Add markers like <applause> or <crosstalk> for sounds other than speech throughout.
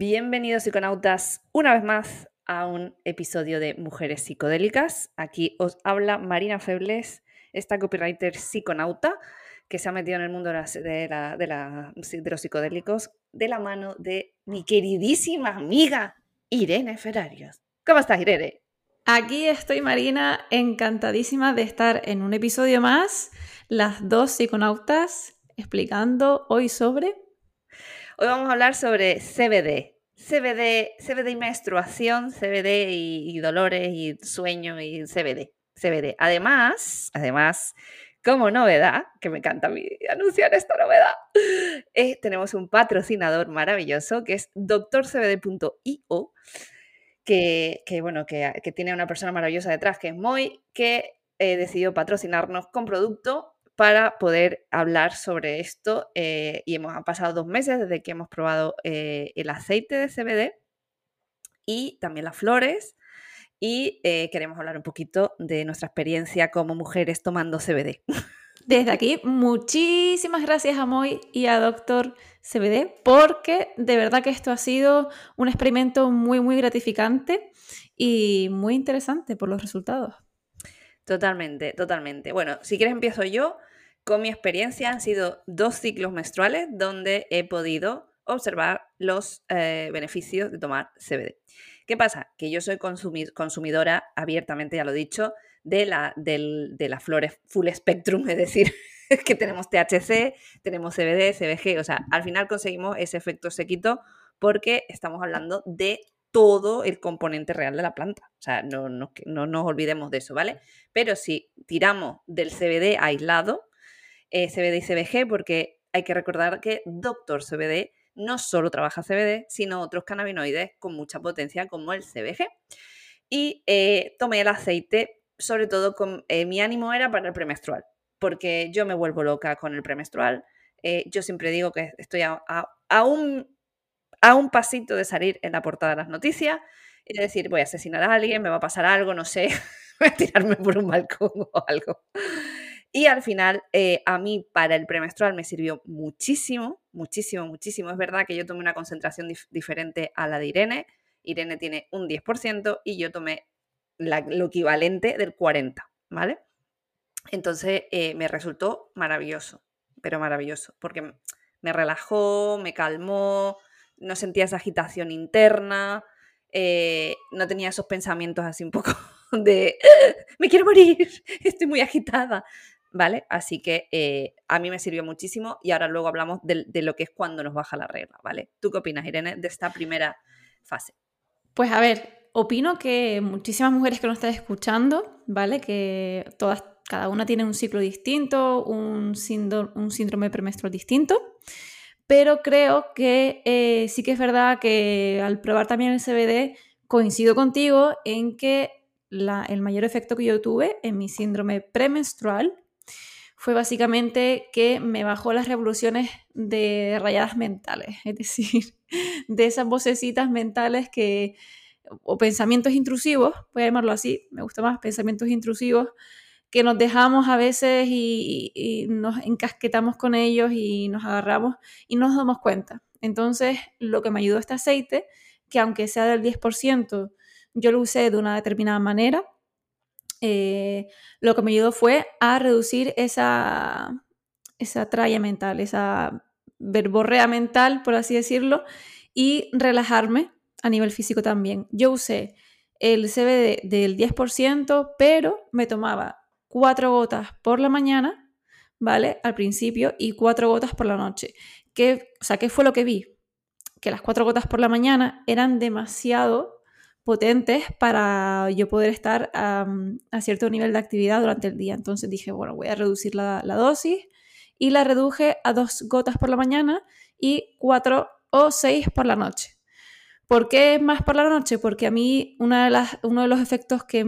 Bienvenidos psiconautas una vez más a un episodio de Mujeres Psicodélicas. Aquí os habla Marina Febles, esta copywriter psiconauta que se ha metido en el mundo de, los psicodélicos de la mano de mi queridísima amiga Irene Ferrarios. ¿Cómo estás, Irene? Aquí estoy, Marina, encantadísima de estar en un episodio más, las dos psiconautas, explicando hoy sobre Hoy vamos a hablar sobre CBD. CBD, CBD y menstruación, CBD y, dolores y sueño y CBD. CBD. Además, además, como novedad, que me encanta anunciar esta novedad, eh, tenemos un patrocinador maravilloso que es doctorcbd.io, que, que, bueno, que, que, tiene una persona maravillosa detrás, que es Moy, que eh, decidió patrocinarnos con producto para poder hablar sobre esto. Eh, y hemos pasado dos meses desde que hemos probado eh, el aceite de CBD y también las flores. Y eh, queremos hablar un poquito de nuestra experiencia como mujeres tomando CBD. Desde aquí, muchísimas gracias a Moy y a Doctor CBD, porque de verdad que esto ha sido un experimento muy, muy gratificante y muy interesante por los resultados. Totalmente, totalmente. Bueno, si quieres empiezo yo. Con mi experiencia han sido dos ciclos menstruales donde he podido observar los eh, beneficios de tomar CBD. ¿Qué pasa? Que yo soy consumidora abiertamente, ya lo he dicho, de, la, las flores full spectrum, es decir, <laughs> que tenemos THC, tenemos CBD, CBG, o sea, al final conseguimos ese efecto sequito porque estamos hablando de todo el componente real de la planta. O sea, no nos olvidemos de eso, ¿vale? Pero si tiramos del CBD aislado, eh, CBD y CBG, porque hay que recordar que Doctor CBD no solo trabaja CBD, sino otros cannabinoides con mucha potencia como el CBG. Y eh, tomé el aceite, sobre todo con eh, mi ánimo era para el premenstrual, porque yo me vuelvo loca con el premenstrual. yo siempre digo que estoy a, un, a un pasito de salir en la portada de las noticias y de decir, voy a asesinar a alguien, me va a pasar algo, no sé, <laughs> voy a tirarme por un balcón o algo. Y al final, eh, a mí para el premenstrual me sirvió muchísimo, muchísimo, muchísimo. Es verdad que yo tomé una concentración diferente a la de Irene. Irene tiene un 10% y yo tomé lo equivalente del 40%, ¿vale? Entonces eh, me resultó maravilloso, pero maravilloso, porque me relajó, me calmó, no sentía esa agitación interna, eh, no tenía esos pensamientos así un poco <laughs> de me quiero morir, <laughs> estoy muy agitada. ¿Vale? Así que eh, a mí me sirvió muchísimo y ahora luego hablamos de, lo que es cuando nos baja la regla, ¿vale? ¿Tú qué opinas, Irene, de esta primera fase? Pues a ver, opino que muchísimas mujeres que nos están escuchando, ¿vale? Que todas, cada una tiene un ciclo distinto, un, síndrome, un síndrome premenstrual distinto, pero creo que eh, sí que es verdad que al probar también el CBD, coincido contigo en que el mayor efecto que yo tuve en mi síndrome premenstrual fue básicamente que me bajó las revoluciones de rayadas mentales, <laughs> es decir, de esas vocecitas mentales que, o pensamientos intrusivos, voy a llamarlo así, me gusta más, pensamientos intrusivos, que nos dejamos a veces y, nos encasquetamos con ellos y nos agarramos y no nos damos cuenta. Entonces, lo que me ayudó este aceite, que aunque sea del 10%, yo lo usé de una determinada manera, eh, lo que me ayudó fue a reducir esa, esa tralla mental, esa verborrea mental, por así decirlo, y relajarme a nivel físico también. Yo usé el CBD del 10%, pero me tomaba cuatro gotas por la mañana, ¿vale? Al principio, y cuatro gotas por la noche. ¿Qué, o sea, ¿qué fue lo que vi? Que las cuatro gotas por la mañana eran demasiado potentes para yo poder estar a cierto nivel de actividad durante el día. Entonces dije, bueno, voy a reducir la, dosis y la reduje a dos gotas por la mañana y cuatro o seis por la noche. ¿Por qué más por la noche? Porque a mí una de las, uno de los efectos que,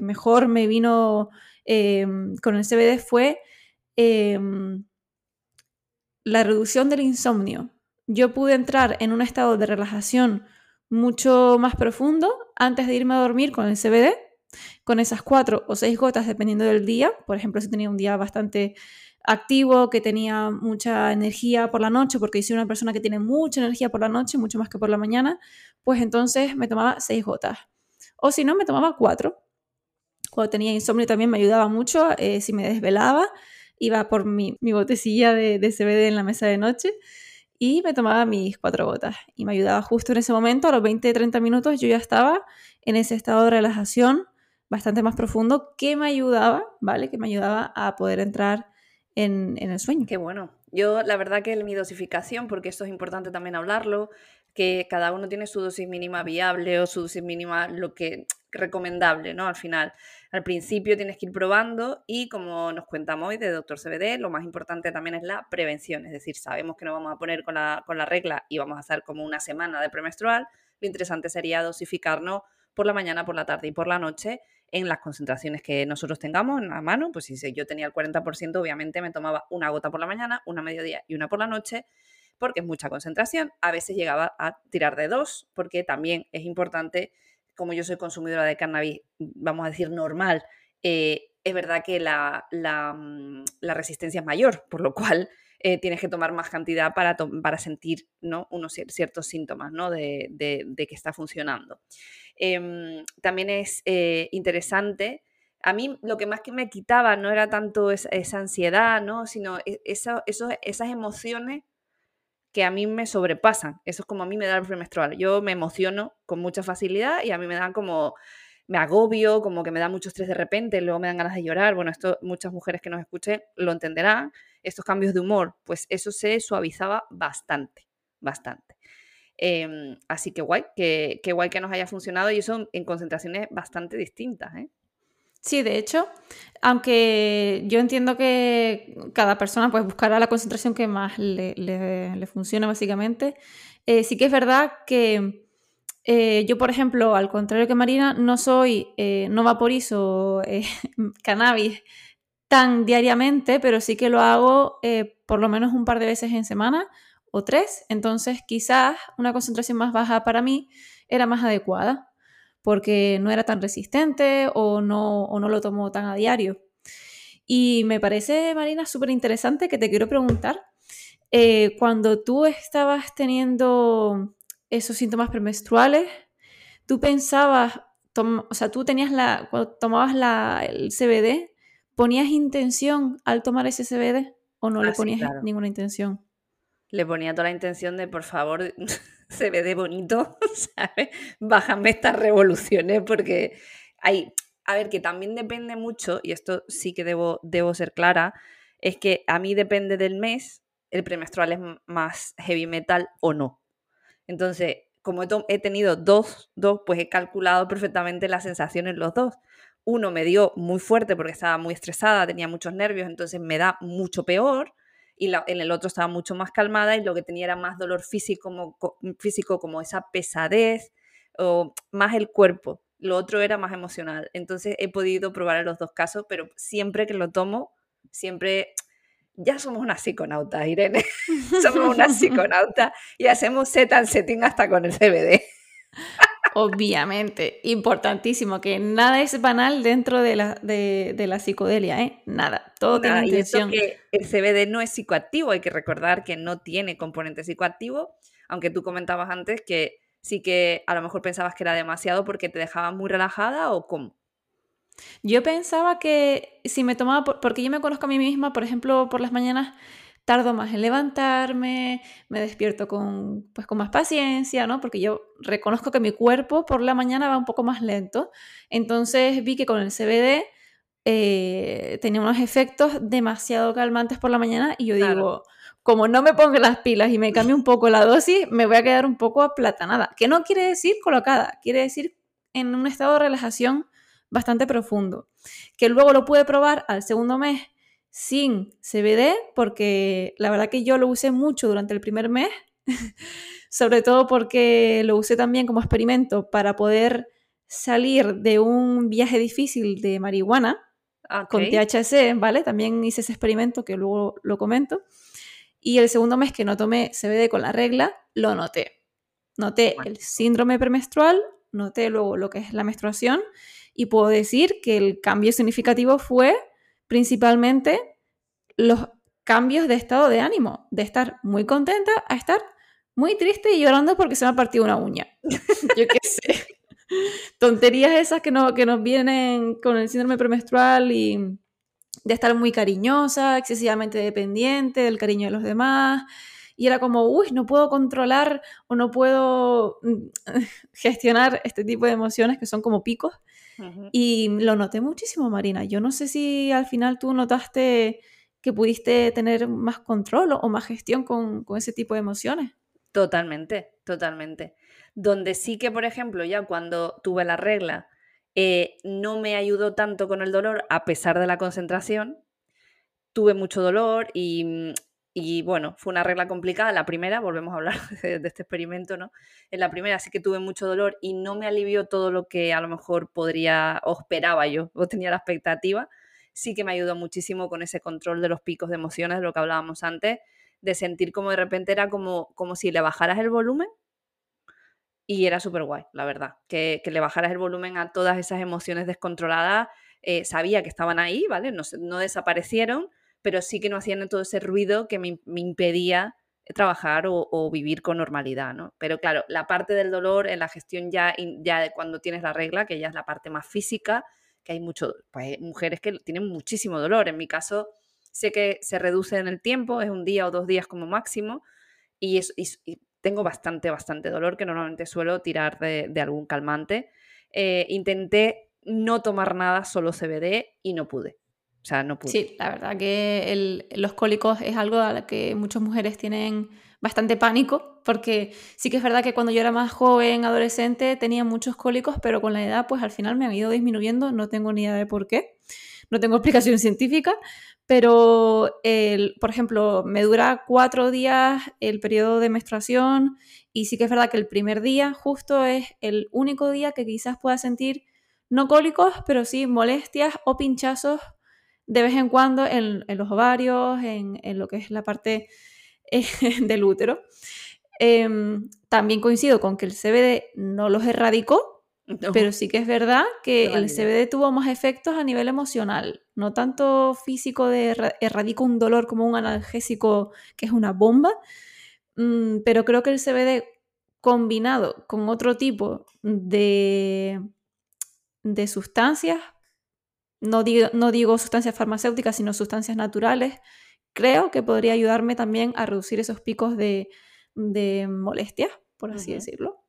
mejor me vino em, con el CBD fue em, la reducción del insomnio. Yo pude entrar en un estado de relajación mucho más profundo antes de irme a dormir con el CBD, con esas cuatro o seis gotas dependiendo del día. Por ejemplo, si tenía un día bastante activo, que tenía mucha energía por la noche, porque soy una persona que tiene mucha energía por la noche, mucho más que por la mañana, pues entonces me tomaba seis gotas. O si no, me tomaba cuatro. Cuando tenía insomnio también me ayudaba mucho, eh, si me desvelaba, iba por mi, botecilla de, de CBD en la mesa de noche y me tomaba mis cuatro gotas. Y me ayudaba justo en ese momento, a los 20-30 minutos yo ya estaba en ese estado de relajación bastante más profundo que me ayudaba, ¿vale? Que me ayudaba a poder entrar en, el sueño. Qué bueno. Yo la verdad que mi dosificación, porque esto es importante también hablarlo, que cada uno tiene su dosis mínima viable o su dosis mínima lo que recomendable, ¿no? Al final, al principio tienes que ir probando y como nos cuenta hoy de Doctor CBD, lo más importante también es la prevención, es decir, sabemos que nos vamos a poner con la, con la regla y vamos a hacer como una semana de premenstrual, lo interesante sería dosificarnos por la mañana, por la tarde y por la noche en las concentraciones que nosotros tengamos en la mano. Pues si yo tenía el 40%, obviamente me tomaba una gota por la mañana, una mediodía y una por la noche, porque es mucha concentración. A veces llegaba a tirar de dos, porque también es importante, como yo soy consumidora de cannabis, vamos a decir normal, eh, es verdad que la, mm, la, resistencia es mayor, por lo cual eh, tienes que tomar más cantidad para, para sentir ¿no? unos ciertos síntomas ¿no? de, de que está funcionando. Em, también es eh, interesante. A mí lo que más que me quitaba no era tanto esa, ansiedad, ¿no? sino e, esas emociones que a mí me sobrepasan. Eso es como a mí me da el premenstrual. Yo me emociono con mucha facilidad y a mí me dan como, me agobio, como que me da mucho estrés de repente, luego me dan ganas de llorar. Bueno, esto muchas mujeres que nos escuchen lo entenderán. Estos cambios de humor, pues eso se suavizaba bastante, bastante. Em, así que guay, que, guay que nos haya funcionado y eso en concentraciones bastante distintas. ¿eh? Sí, de hecho, aunque yo entiendo que cada persona pues, buscará la concentración que más le, le, funcione básicamente, eh, sí que es verdad que eh, yo, por ejemplo, al contrario que Marina, no soy, no vaporizo <laughs> cannabis tan diariamente, pero sí que lo hago por lo menos un par de veces en semana o tres, entonces quizás una concentración más baja para mí era más adecuada porque no era tan resistente o no, no lo tomo tan a diario. Y me parece, Marina, súper interesante que te quiero preguntar, eh, cuando tú estabas teniendo esos síntomas premenstruales, tú pensabas, o sea, tú tenías la, cuando tomabas la, el CBD, ¿ponías intención al tomar ese CBD o no le ah, ponías ninguna intención? le ponía toda la intención de, por favor, <laughs> se ve de bonito, <laughs> ¿sabes? Bájame estas revoluciones porque hay, a ver, que también depende mucho, y esto sí que debo, debo ser clara, es que a mí depende del mes, el premenstrual es más heavy metal o no. Entonces, como he, tenido dos, dos, pues he calculado perfectamente las sensaciones los dos. Uno me dio muy fuerte porque estaba muy estresada, tenía muchos nervios, entonces me da mucho peor y en el otro estaba mucho más calmada y lo que tenía era más dolor físico como, físico como esa pesadez o más el cuerpo. Lo otro era más emocional. Entonces he podido probar en los dos casos, pero siempre que lo tomo, siempre ya somos unas psiconautas, Irene. <laughs> somos unas <laughs> psiconautas y hacemos set and setting hasta con el CBD. Obviamente, importantísimo, que nada es banal dentro de la, de, la psicodelia, ¿eh? Nada, todo tiene intención. Y que el CBD no es psicoactivo, hay que recordar que no tiene componente psicoactivo, aunque tú comentabas antes que sí que a lo mejor pensabas que era demasiado porque te dejaba muy relajada o cómo. Yo pensaba que si me tomaba, porque yo me conozco a mí misma, por ejemplo, por las mañanas tardo más en levantarme, me despierto con, pues, con más paciencia, ¿no? Porque yo reconozco que mi cuerpo por la mañana va un poco más lento. Entonces vi que con el CBD eh, tenía unos efectos demasiado calmantes por la mañana y yo digo, como no me pongo las pilas y me cambio un poco la dosis, me voy a quedar un poco aplatanada. Que no quiere decir colocada, quiere decir en un estado de relajación bastante profundo. Que luego lo pude probar al segundo mes sin CBD, porque la verdad que yo lo usé mucho durante el primer mes, <laughs> sobre todo porque lo usé también como experimento para poder salir de un viaje difícil de marihuana con THC, ¿vale? También hice ese experimento que luego lo comento. Y el segundo mes que no tomé CBD con la regla, lo noté. Noté el síndrome premenstrual, noté luego lo que es la menstruación y puedo decir que el cambio significativo fue principalmente los cambios de estado de ánimo, de estar muy contenta a estar muy triste y llorando porque se me ha partido una uña. <laughs> Yo qué sé. <laughs> Tonterías esas que, no, que nos vienen con el síndrome premenstrual y de estar muy cariñosa, excesivamente dependiente del cariño de los demás. Y era como, uy, no puedo controlar o no puedo mm, <laughs> gestionar este tipo de emociones que son como picos. Y lo noté muchísimo, Marina. Yo no sé si al final tú notaste que pudiste tener más control o más gestión con, con ese tipo de emociones. Totalmente, totalmente. Donde sí que, por ejemplo, ya cuando tuve la regla, eh, no me ayudó tanto con el dolor a pesar de la concentración. Tuve mucho dolor y, y, bueno, fue una regla complicada. La primera, volvemos a hablar <laughs> de, este experimento, ¿no? En la primera sí que tuve mucho dolor y no me alivió todo lo que a lo mejor podría o esperaba yo o tenía la expectativa. Sí que me ayudó muchísimo con ese control de los picos de emociones, de lo que hablábamos antes de sentir como de repente era como, como si le bajaras el volumen y era súper guay, la verdad, que, le bajaras el volumen a todas esas emociones descontroladas, eh, sabía que estaban ahí, ¿vale? No, no, desaparecieron, pero sí que no hacían todo ese ruido que me, impedía trabajar o, vivir con normalidad, ¿no? Pero claro, la parte del dolor en la gestión ya, ya cuando tienes la regla, que ya es la parte más física, que hay mucho, pues mujeres que tienen muchísimo dolor, en mi caso sé que se reduce en el tiempo, es un día o dos días como máximo, y, tengo bastante, bastante dolor, que normalmente suelo tirar de, algún calmante. Eh, intenté no tomar nada, solo CBD, y no pude. O sea, no. Sí, la verdad que los cólicos es algo a lo que muchas mujeres tienen bastante pánico, porque sí que es verdad que cuando yo era más joven, adolescente, tenía muchos cólicos, pero con la edad, pues al final me han ido disminuyendo, no tengo ni idea de por qué, no tengo <laughs> explicación científica, pero, por ejemplo, me dura cuatro días el periodo de menstruación y sí que es verdad que el primer día justo es el único día que quizás pueda sentir no cólicos, pero sí molestias o pinchazos de vez en cuando en, los ovarios, en, lo que es la parte eh, <laughs> del útero. Em, también coincido con que el CBD no los erradicó, pero sí que es verdad que el CBD tuvo más efectos a nivel emocional, no tanto físico de erradica un dolor como un analgésico que es una bomba, mm, pero creo que el CBD combinado con otro tipo de, de sustancias, no digo, no digo sustancias farmacéuticas, sino sustancias naturales, creo que podría ayudarme también a reducir esos picos de, de molestias, por así decirlo.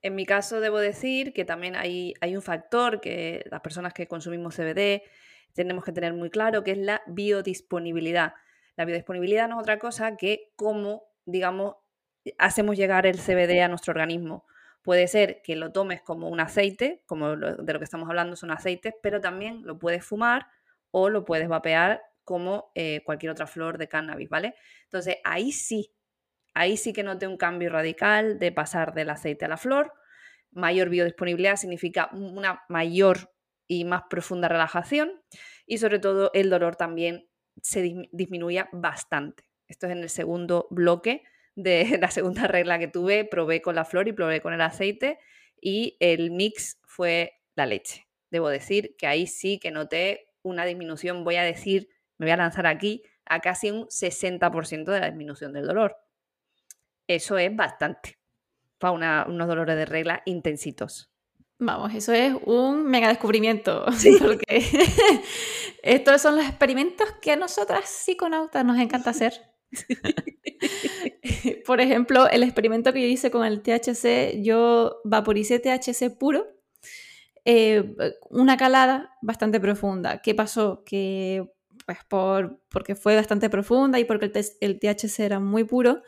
En mi caso, debo decir que también hay, hay un factor que las personas que consumimos CBD tenemos que tener muy claro, que es la biodisponibilidad. La biodisponibilidad no es otra cosa que cómo, digamos, hacemos llegar el CBD a nuestro organismo. Puede ser que lo tomes como un aceite, como de lo que estamos hablando son aceites, pero también lo puedes fumar o lo puedes vapear como eh, cualquier otra flor de cannabis, ¿vale? Entonces ahí sí Ahí sí que noté un cambio radical de pasar del aceite a la flor. Mayor biodisponibilidad significa una mayor y más profunda relajación y sobre todo el dolor también se disminuía bastante. Esto es en el segundo bloque de la segunda regla que tuve. Probé con la flor y probé con el aceite y el mix fue la leche. Debo decir que ahí sí que noté una disminución, voy a decir, me voy a lanzar aquí, a casi un 60% de la disminución del dolor. Eso es bastante para unos dolores de regla intensitos. Vamos, eso es un mega descubrimiento. <laughs> <laughs> Porque <laughs> estos son los experimentos que a nosotras psiconautas nos encanta hacer. Por ejemplo, el experimento que yo hice con el THC, yo vaporicé THC puro, eh, una calada bastante profunda. ¿Qué pasó? Que pues por, porque fue bastante profunda y porque el, THC era muy puro,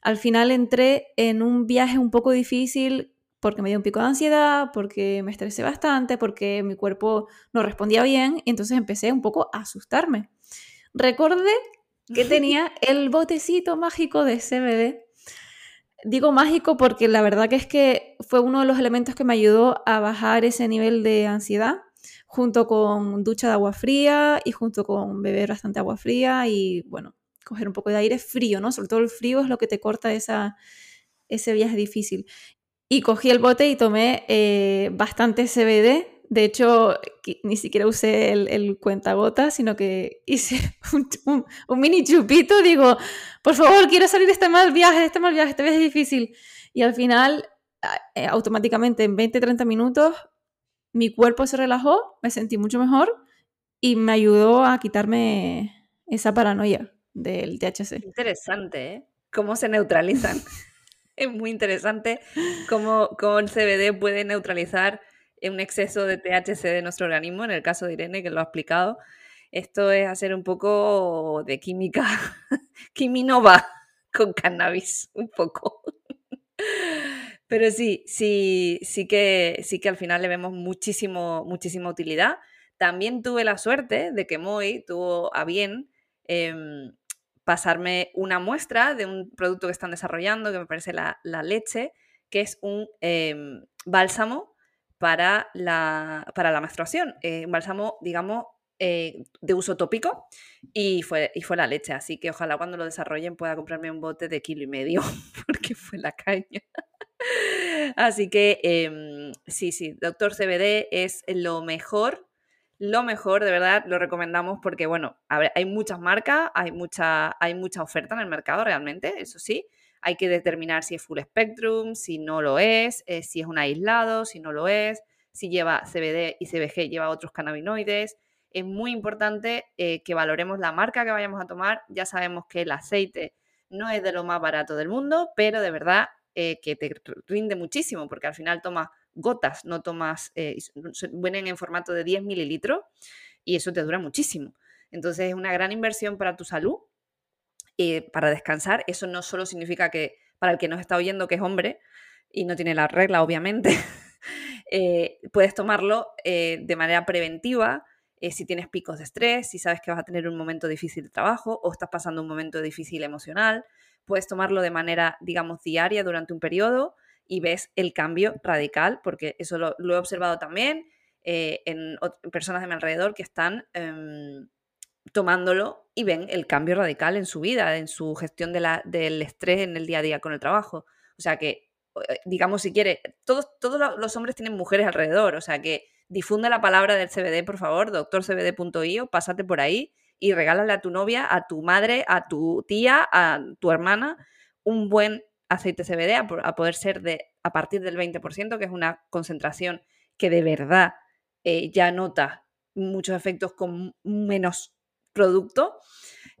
al final entré en un viaje un poco difícil porque me dio un pico de ansiedad, porque me estresé bastante, porque mi cuerpo no respondía bien, y entonces empecé un poco a asustarme. Recordé que tenía el botecito mágico de CBD. Digo mágico porque la verdad que es que fue uno de los elementos que me ayudó a bajar ese nivel de ansiedad, junto con ducha de agua fría y junto con beber bastante agua fría y bueno, coger un poco de aire frío, ¿no? Sobre todo el frío es lo que te corta esa, ese viaje difícil. Y cogí el bote y tomé eh, bastante CBD De hecho, ni siquiera usé el, el cuentagota, sino que hice <laughs> un, mini chupito. Digo, por favor, quiero salir de este mal viaje, este mal viaje, este viaje es difícil. Y al final, eh, automáticamente, en 20-30 minutos, mi cuerpo se relajó, me sentí mucho mejor y me ayudó a quitarme esa paranoia del THC. Interesante, ¿eh? Cómo se neutralizan. <laughs> es muy interesante cómo, cómo el CBD puede neutralizar un exceso de THC de nuestro organismo, en el caso de Irene, que lo ha explicado. Esto es hacer un poco de química, <laughs> quiminova con cannabis, un poco. Pero sí, sí, sí que, sí que al final le vemos muchísimo, muchísima utilidad. También tuve la suerte de que Moy tuvo a bien em, pasarme una muestra de un producto que están desarrollando, que me parece la, leche, que es un em, bálsamo para la, para la menstruación. Eh, un bálsamo, digamos, eh, de uso tópico y fue, y fue la leche. Así que ojalá cuando lo desarrollen pueda comprarme un bote de kilo y medio, <laughs> porque fue la caña. Así que em, sí, sí, Doctor CBD es lo mejor, lo mejor, de verdad, lo recomendamos porque, bueno, hay muchas marcas, hay mucha, hay mucha oferta en el mercado realmente, eso sí, hay que determinar si es full spectrum, si no lo es, eh, si es un aislado, si no lo es, si lleva CBD y CBG, lleva otros cannabinoides. Es muy importante eh, que valoremos la marca que vayamos a tomar. Ya sabemos que el aceite no es de lo más barato del mundo, pero de verdad eh, que te rinde muchísimo, porque al final tomas gotas, no tomas, vienen en formato de 10 mililitros y eso te dura muchísimo. Entonces es una gran inversión para tu salud eh, para descansar. Eso no solo significa que para el que nos está oyendo que es hombre y no tiene la regla, obviamente, <laughs> eh, puedes tomarlo eh, de manera preventiva si tienes picos de estrés, si sabes que vas a tener un momento difícil de trabajo o estás pasando un momento difícil emocional. Puedes tomarlo de manera, digamos, diaria durante un periodo y ves el cambio radical, porque eso lo, he observado también en, personas de mi alrededor que están em, tomándolo y ven el cambio radical en su vida, en su gestión de la, del estrés en el día a día con el trabajo. O sea que, eh, digamos, si quiere, todos, todos los hombres tienen mujeres alrededor, o sea que difunde la palabra del CBD, por favor, doctorcbd.io, pásate por ahí y regálale a tu novia, a tu madre, a tu tía, a tu hermana, un buen aceite CBD a, poder ser de a partir del 20%, que es una concentración que de verdad eh, ya nota muchos efectos con menos producto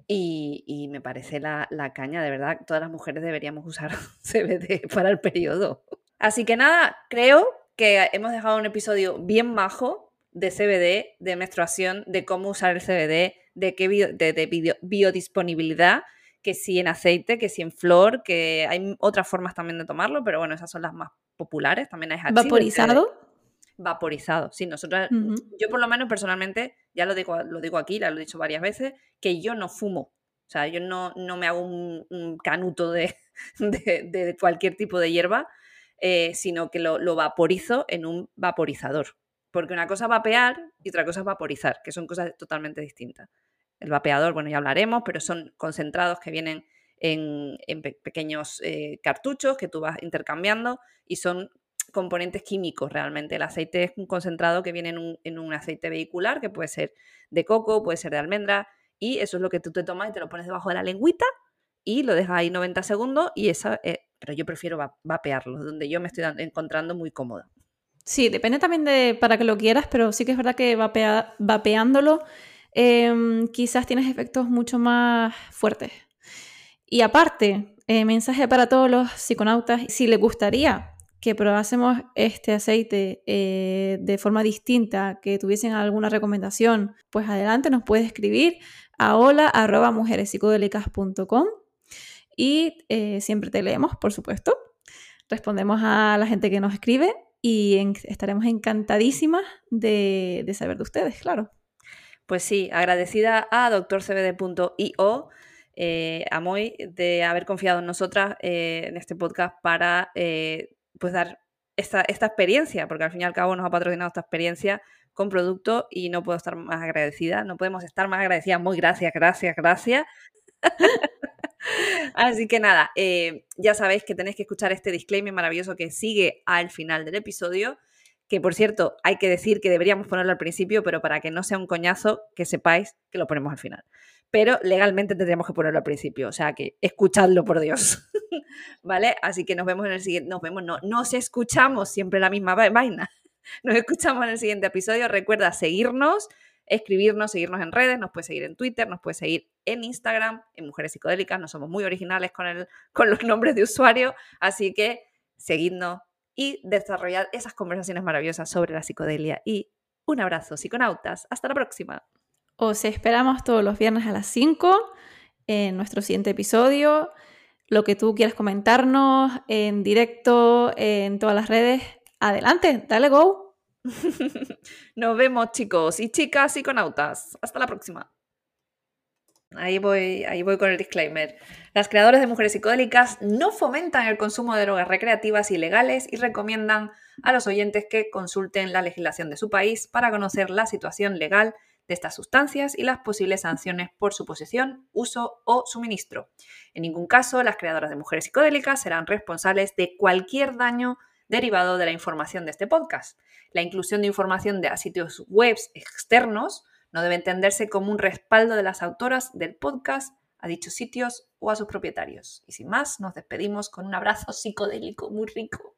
y, me parece la, caña, de verdad, todas las mujeres deberíamos usar <laughs> CBD para el periodo. Así que nada, creo que hemos dejado un episodio bien bajo de CBD, de menstruación, de cómo usar el CBD, de qué de, biodisponibilidad, que si en aceite, que si en flor, que hay otras formas también de tomarlo, pero bueno, esas son las más populares. También hay ¿Vaporizado? Vaporizado. Sí, nosotros, yo por lo menos personalmente, ya lo digo, lo digo aquí, lo he dicho varias veces, que yo no fumo. O sea, yo no, no me hago un, canuto <laughs> de, de, cualquier tipo de hierba, eh, sino que lo, lo, vaporizo en un vaporizador. Porque una cosa es vapear y otra cosa es vaporizar, que son cosas totalmente distintas. El vapeador, bueno, ya hablaremos, pero son concentrados que vienen en, en pequeños eh, cartuchos que tú vas intercambiando y son componentes químicos realmente. El aceite es un concentrado que viene en un, aceite vehicular, que puede ser de coco, puede ser de almendra, y eso es lo que tú te tomas y te lo pones debajo de la lengüita y lo dejas ahí 90 segundos y esa, eh, pero yo prefiero vapearlo, donde yo me estoy encontrando muy cómoda. Sí, depende también de para que lo quieras, pero sí que es verdad que vapeándolo em, quizás tienes efectos mucho más fuertes. Y aparte, eh, mensaje para todos los psiconautas, si les gustaría que probásemos este aceite eh, de forma distinta, que tuviesen alguna recomendación, pues adelante nos puedes escribir a hola y eh, siempre te leemos, por supuesto. Respondemos a la gente que nos escribe y estaremos encantadísimas de, saber de ustedes, claro. Pues sí, agradecida a doctorcbd.io, eh, a Moy, de haber confiado en nosotras en este podcast para pues dar esta, experiencia, porque al fin y al cabo nos ha patrocinado esta experiencia con producto y no puedo estar más agradecida, no podemos estar más agradecidas. Muy gracias, gracias, gracias. <laughs> Así que nada, eh, ya sabéis que tenéis que escuchar este disclaimer maravilloso que sigue al final del episodio, que por cierto hay que decir que deberíamos ponerlo al principio, pero para que no sea un coñazo, que sepáis que lo ponemos al final. Pero legalmente tendríamos que ponerlo al principio, o sea que escuchadlo por Dios. <laughs> ¿Vale? Así que nos vemos en el siguiente, nos vemos, no, nos escuchamos siempre la misma vaina. <laughs> Nos escuchamos en el siguiente episodio. Recuerda seguirnos, escribirnos, seguirnos en redes, nos puedes seguir en Twitter, nos puedes seguir en Instagram, en Mujeres Psicodélicas, no somos muy originales con, el, con los nombres de usuario, así que seguidnos y desarrollad esas conversaciones maravillosas sobre la psicodelia. Y un abrazo, psiconautas. Hasta la próxima. Os esperamos todos los viernes a las 5 en nuestro siguiente episodio. Lo que tú quieras comentarnos en directo, en todas las redes, adelante, dale go. <laughs> Nos vemos chicos y chicas psiconautas. Hasta la próxima. Ahí voy, ahí voy con el disclaimer. Las creadoras de mujeres psicodélicas no fomentan el consumo de drogas recreativas ilegales y recomiendan a los oyentes que consulten la legislación de su país para conocer la situación legal de estas sustancias y las posibles sanciones por su posesión, uso o suministro. En ningún caso, las creadoras de mujeres psicodélicas serán responsables de cualquier daño derivado de la información de este podcast. La inclusión de información de sitios web externos no debe entenderse como un respaldo de las autoras del podcast a dichos sitios o a sus propietarios. Y sin más, nos despedimos con un abrazo psicodélico muy rico.